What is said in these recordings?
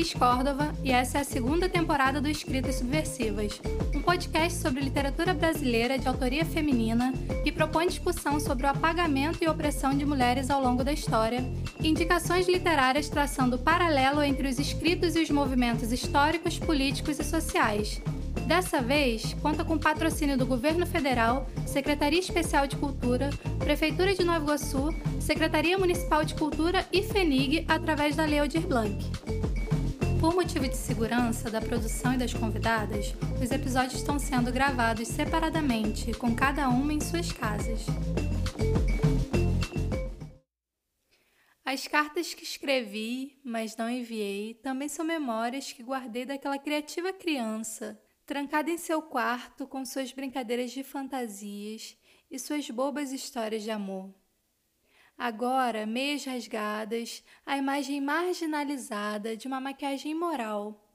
Cris Córdova e essa é a segunda temporada do Escritas Subversivas, um podcast sobre literatura brasileira de autoria feminina que propõe discussão sobre o apagamento e opressão de mulheres ao longo da história, indicações literárias traçando o paralelo entre os escritos e os movimentos históricos, políticos e sociais. Dessa vez, conta com patrocínio do Governo Federal, Secretaria Especial de Cultura, Prefeitura de Nova Iguaçu, Secretaria Municipal de Cultura e FENIG através da Lei Aldir Blanc. Por motivo de segurança da produção e das convidadas, os episódios estão sendo gravados separadamente, com cada uma em suas casas. As cartas que escrevi, mas não enviei, também são memórias que guardei daquela criativa criança trancada em seu quarto com suas brincadeiras de fantasias e suas bobas histórias de amor. Agora, meias rasgadas, a imagem marginalizada de uma maquiagem imoral,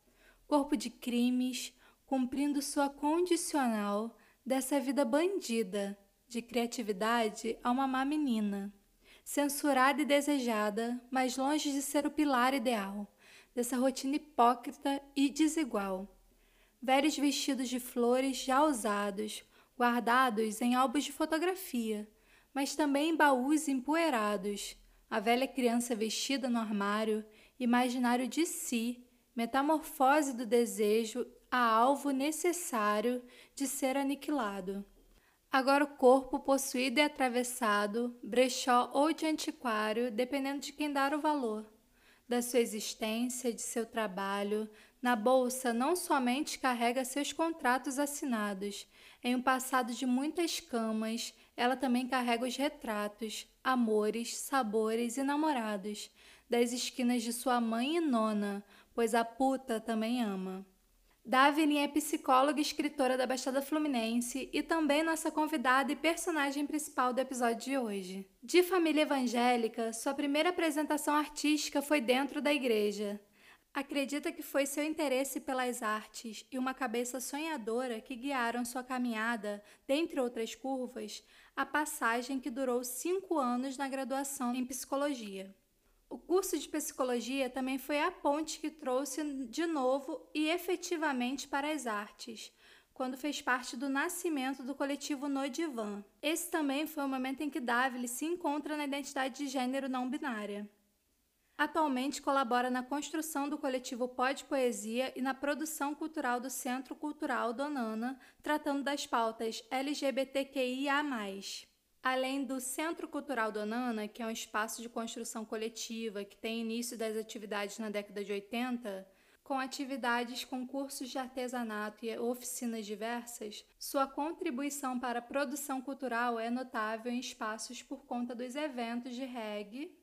corpo de crimes, cumprindo sua condicional dessa vida bandida de criatividade a uma má menina, censurada e desejada, mas longe de ser o pilar ideal dessa rotina hipócrita e desigual. Velhos vestidos de flores já usados, guardados em álbuns de fotografia, mas também baús empoeirados, a velha criança vestida no armário, imaginário de si, metamorfose do desejo a alvo necessário de ser aniquilado. Agora o corpo possuído e atravessado, brechó ou de antiquário, dependendo de quem dar o valor, da sua existência, de seu trabalho, na bolsa não somente carrega seus contratos assinados, em um passado de muitas camas, ela também carrega os retratos, amores, sabores e namorados, das esquinas de sua mãe e nona, pois a puta também ama. Davine é psicóloga e escritora da Baixada Fluminense e também nossa convidada e personagem principal do episódio de hoje. De família evangélica, sua primeira apresentação artística foi dentro da igreja. Acredita que foi seu interesse pelas artes e uma cabeça sonhadora que guiaram sua caminhada, dentre outras curvas, a passagem que durou cinco anos na graduação em psicologia. O curso de psicologia também foi a ponte que trouxe de novo e efetivamente para as artes, quando fez parte do nascimento do coletivo No Divan. Esse também foi o momento em que Davile se encontra na identidade de gênero não binária. Atualmente colabora na construção do coletivo Pode Poesia e na produção cultural do Centro Cultural Donana, tratando das pautas LGBTQIA+. Além do Centro Cultural Donana, que é um espaço de construção coletiva que tem início das atividades na década de 80, com atividades com cursos de artesanato e oficinas diversas, sua contribuição para a produção cultural é notável em espaços por conta dos eventos de reggae,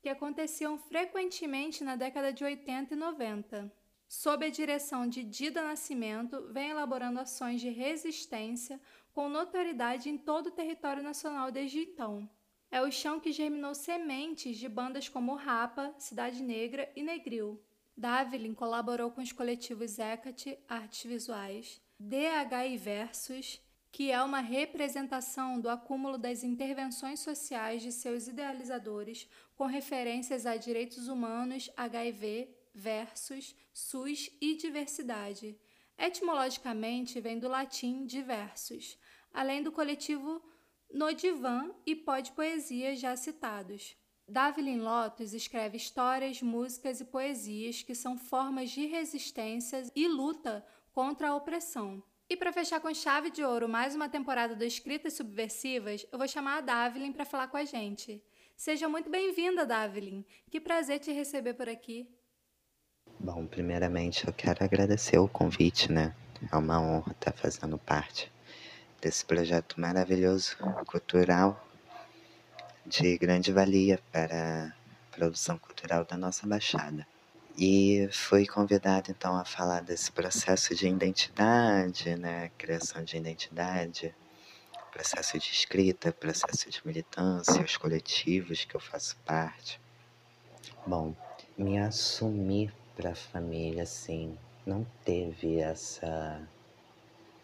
que aconteciam frequentemente na década de 80 e 90. Sob a direção de Dida Nascimento, vem elaborando ações de resistência com notoriedade em todo o território nacional desde então. É o chão que germinou sementes de bandas como Rapa, Cidade Negra e Negril. Davilin colaborou com os coletivos Hecate, Artes Visuais, DHI Versus que é uma representação do acúmulo das intervenções sociais de seus idealizadores com referências a direitos humanos, HIV, versus, SUS e diversidade. Etimologicamente, vem do latim diversos, além do coletivo No Divã e Pode Poesia já citados. Davilin Lotus escreve histórias, músicas e poesias que são formas de resistência e luta contra a opressão. E para fechar com chave de ouro mais uma temporada do Escritas Subversivas, eu vou chamar a Davilin para falar com a gente. Seja muito bem-vinda, Davilin. Que prazer te receber por aqui. Bom, primeiramente eu quero agradecer o convite, né? É uma honra estar fazendo parte desse projeto maravilhoso, cultural, de grande valia para a produção cultural da nossa Baixada e fui convidada então a falar desse processo de identidade, né, criação de identidade, processo de escrita, processo de militância, os coletivos que eu faço parte. Bom, me assumir para a família, assim, não teve essa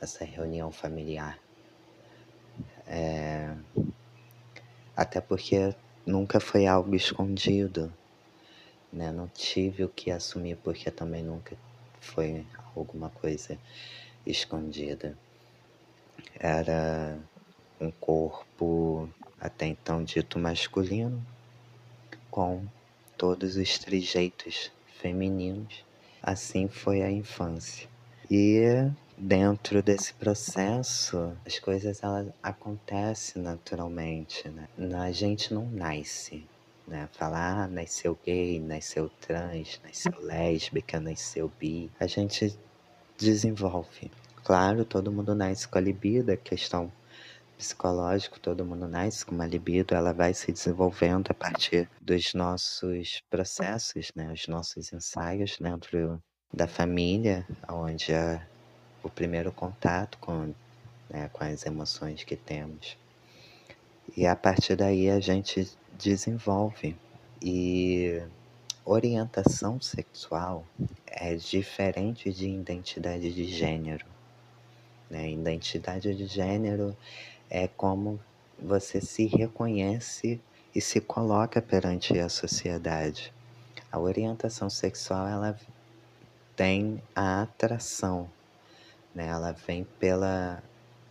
essa reunião familiar. É, até porque nunca foi algo escondido né? Não tive o que assumir porque também nunca foi alguma coisa escondida. Era um corpo até então dito masculino, com todos os trejeitos femininos. Assim foi a infância. E dentro desse processo, as coisas elas acontecem naturalmente, né? A gente não nasce, né? Falar, ah, nasceu gay, nasceu trans, nasceu lésbica, nasceu bi. A gente desenvolve. Claro, todo mundo nasce com a libido, a questão psicológica, todo mundo nasce com uma libido, ela vai se desenvolvendo a partir dos nossos processos, né? Os nossos ensaios dentro da família, onde a o primeiro contato com, né, com as emoções que temos. E a partir daí a gente desenvolve. E orientação sexual é diferente de identidade de gênero. Né? Identidade de gênero é como você se reconhece e se coloca perante a sociedade. A orientação sexual ela tem a atração né? Ela vem pela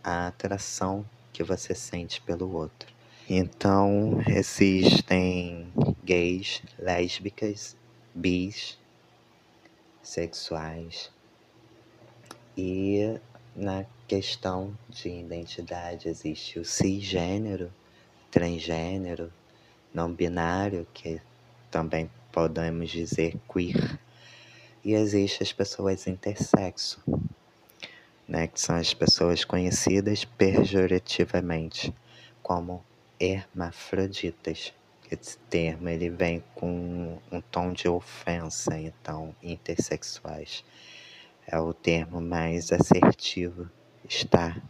a atração que você sente pelo outro. Então, existem gays, lésbicas, bis, sexuais. E na questão de identidade existe o cisgênero, transgênero, não binário, que também podemos dizer queer. E existem as pessoas intersexo, né, que são as pessoas conhecidas pejorativamente como hermafroditas. Esse termo ele vem com um tom de ofensa, então, intersexuais. É o termo mais assertivo estar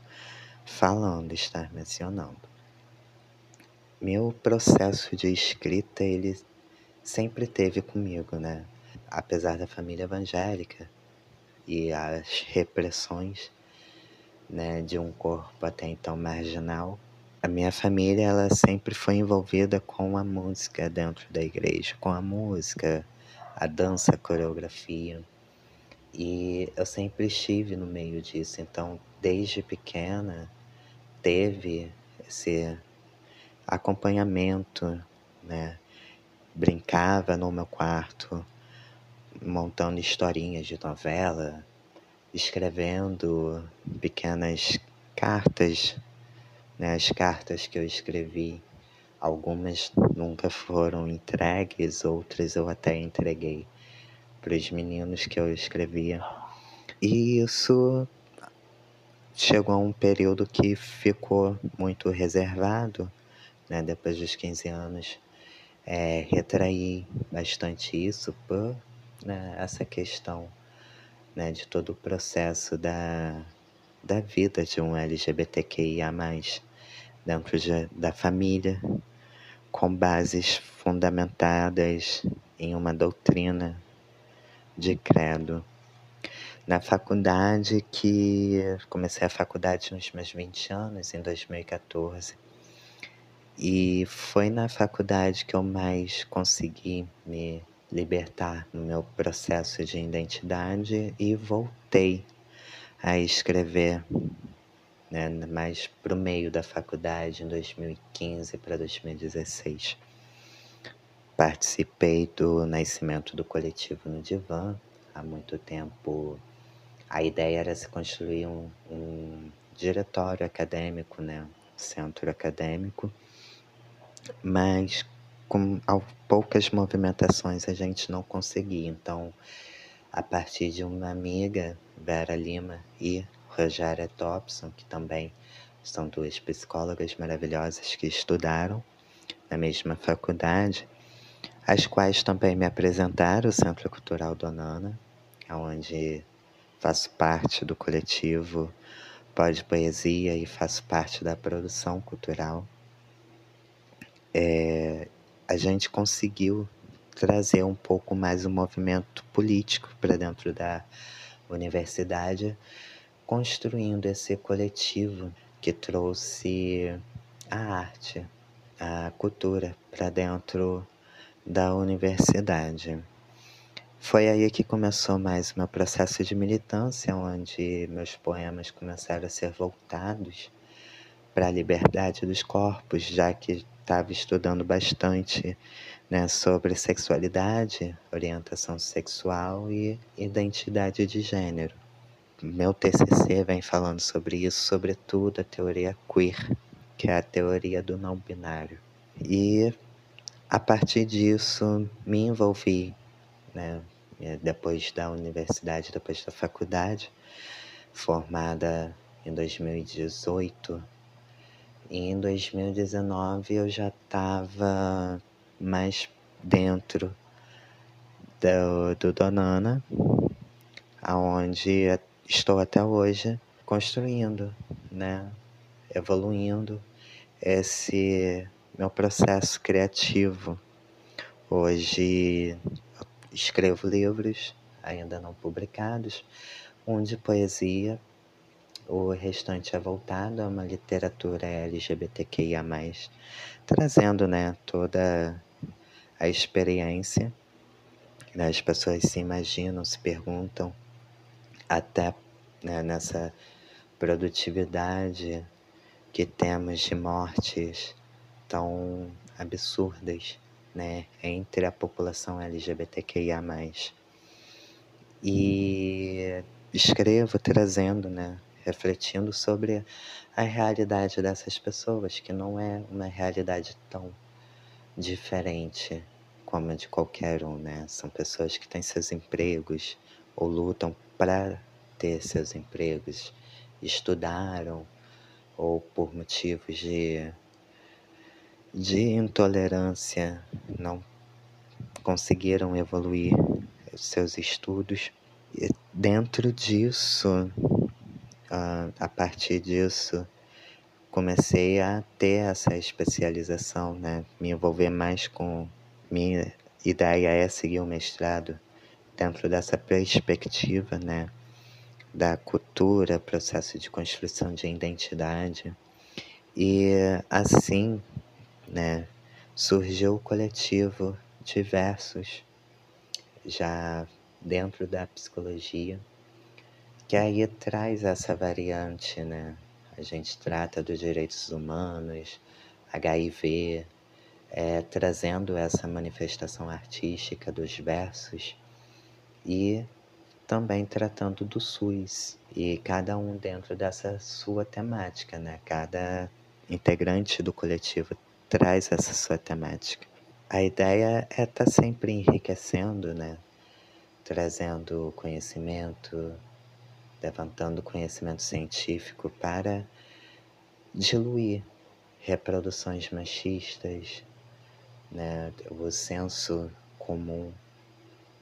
falando, estar mencionando. Meu processo de escrita, ele sempre teve comigo, né? Apesar da família evangélica, e as repressões né, de um corpo até então marginal. A minha família ela sempre foi envolvida com a música dentro da igreja, com a música, a dança, a coreografia. E eu sempre estive no meio disso, então desde pequena teve esse acompanhamento, né? Brincava no meu quarto, montando historinhas de novela, escrevendo pequenas cartas, as cartas que eu escrevi. Algumas nunca foram entregues, outras eu até entreguei para os meninos que eu escrevia. E isso chegou a um período que ficou muito reservado, né? Depois dos 15 anos, é, retraí bastante isso por né, essa questão né, de todo o processo da, da vida de um LGBTQIA, dentro de, da família, com bases fundamentadas em uma doutrina de credo. Na faculdade, que comecei a faculdade nos meus 20 anos, em 2014, e foi na faculdade que eu mais consegui me libertar no meu processo de identidade e voltei a escrever né, mais para o meio da faculdade, em 2015 para 2016. Participei do nascimento do coletivo no Divã. Há muito tempo a ideia era se construir um, um diretório acadêmico, né, centro acadêmico, mas com poucas movimentações a gente não conseguia. Então, a partir de uma amiga, Vera Lima e Rogéria Thompson, que também são duas psicólogas maravilhosas que estudaram na mesma faculdade, as quais também me apresentaram o Centro Cultural Donana, onde faço parte do coletivo Pode Poesia e faço parte da produção cultural. É, a gente conseguiu trazer um pouco mais o movimento político para dentro da universidade, construindo esse coletivo que trouxe a arte, a cultura para dentro da universidade. Foi aí que começou mais meu processo de militância, onde meus poemas começaram a ser voltados para a liberdade dos corpos, já que estava estudando bastante né, sobre sexualidade, orientação sexual e identidade de gênero. Meu TCC vem falando sobre isso, sobretudo a teoria queer, que é a teoria do não binário. E a partir disso me envolvi, né, depois da universidade, depois da faculdade, formada em 2018 e em 2019 eu já estava mais dentro do, do Donana, aonde estou até hoje construindo, né? evoluindo esse meu processo criativo. Hoje escrevo livros ainda não publicados, um de poesia o restante é voltado a uma literatura LGBTQIA, trazendo né, toda a experiência. Né, as pessoas se imaginam, se perguntam, até né, nessa produtividade que temos de mortes tão absurdas né, entre a população LGBTQIA. E escrevo trazendo né, refletindo sobre a realidade dessas pessoas, que não é uma realidade tão diferente como a de qualquer um, né? São pessoas que têm seus empregos ou lutam para ter seus empregos, estudaram ou por motivos de, de intolerância não conseguiram evoluir seus estudos. E dentro disso, a, a partir disso, comecei a ter essa especialização, né? Me envolver mais com. Minha ideia é seguir o mestrado dentro dessa perspectiva, né? Da cultura, processo de construção de identidade. E assim, né? Surgiu o coletivo Diversos, já dentro da psicologia que aí traz essa variante, né? A gente trata dos direitos humanos, HIV, é, trazendo essa manifestação artística dos versos e também tratando do SUS e cada um dentro dessa sua temática, né? Cada integrante do coletivo traz essa sua temática. A ideia é estar tá sempre enriquecendo, né? Trazendo conhecimento, levantando conhecimento científico para diluir reproduções machistas, né, o senso comum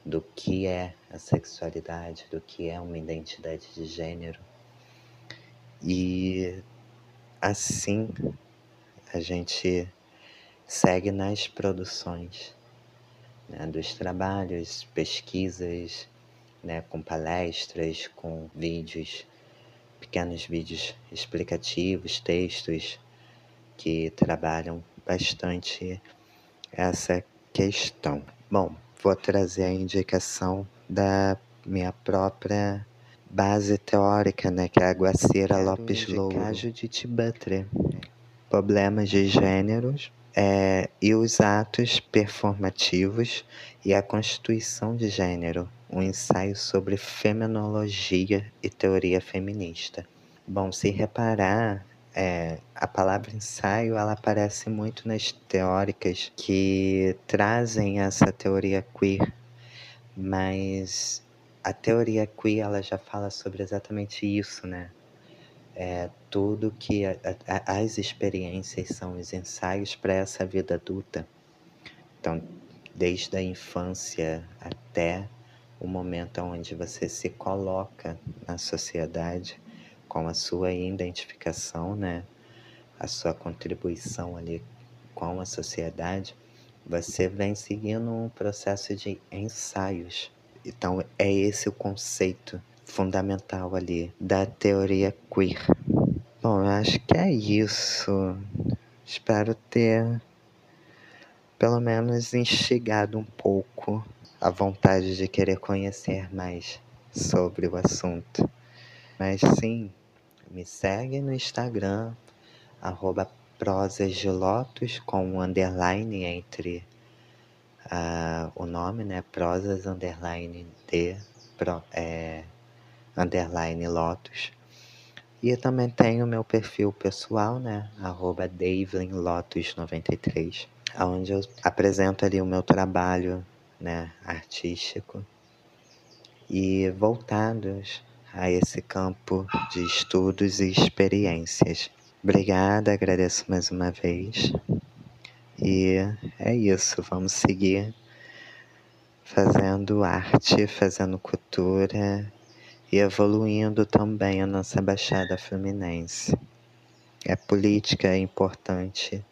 do que é a sexualidade, do que é uma identidade de gênero. E assim a gente segue nas produções né, dos trabalhos, pesquisas, né, com palestras, com vídeos, pequenos vídeos explicativos, textos que trabalham bastante essa questão. Bom, vou trazer a indicação da minha própria base teórica, né, que é a Guacira Lopes Louro, Judith Butler. Problemas de gêneros é, e os atos performativos e a constituição de gênero, um ensaio sobre feminologia e teoria feminista. Bom, se reparar, é, a palavra ensaio ela aparece muito nas teóricas que trazem essa teoria queer, mas a teoria queer ela já fala sobre exatamente isso, né? É, tudo que a, a, as experiências são os ensaios para essa vida adulta. Então, desde a infância até o momento onde você se coloca na sociedade com a sua identificação, né? A sua contribuição ali com a sociedade, você vem seguindo um processo de ensaios. Então é esse o conceito fundamental ali da teoria queer. Bom, eu acho que é isso. Espero ter pelo menos instigado um pouco a vontade de querer conhecer mais sobre o assunto. Mas sim, me segue no Instagram, arroba com um underline entre uh, o nome, né? Prosas underline de pro, é, underline lotus. E também tenho meu perfil pessoal, né? Arroba DavelinLotus93, onde eu apresento ali o meu trabalho né, artístico e voltados a esse campo de estudos e experiências. Obrigada, agradeço mais uma vez. E é isso, vamos seguir fazendo arte, fazendo cultura e evoluindo também a nossa Baixada Fluminense. A política é importante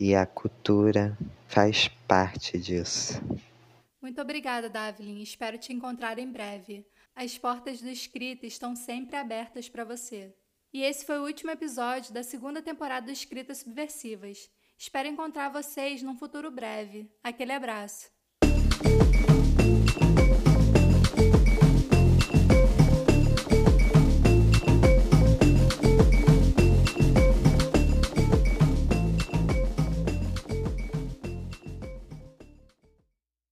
e a cultura faz parte disso. Muito obrigada, Davilin. Espero te encontrar em breve. As portas do Escrita estão sempre abertas para você. E esse foi o último episódio da segunda temporada do Escritas Subversivas. Espero encontrar vocês num futuro breve. Aquele abraço.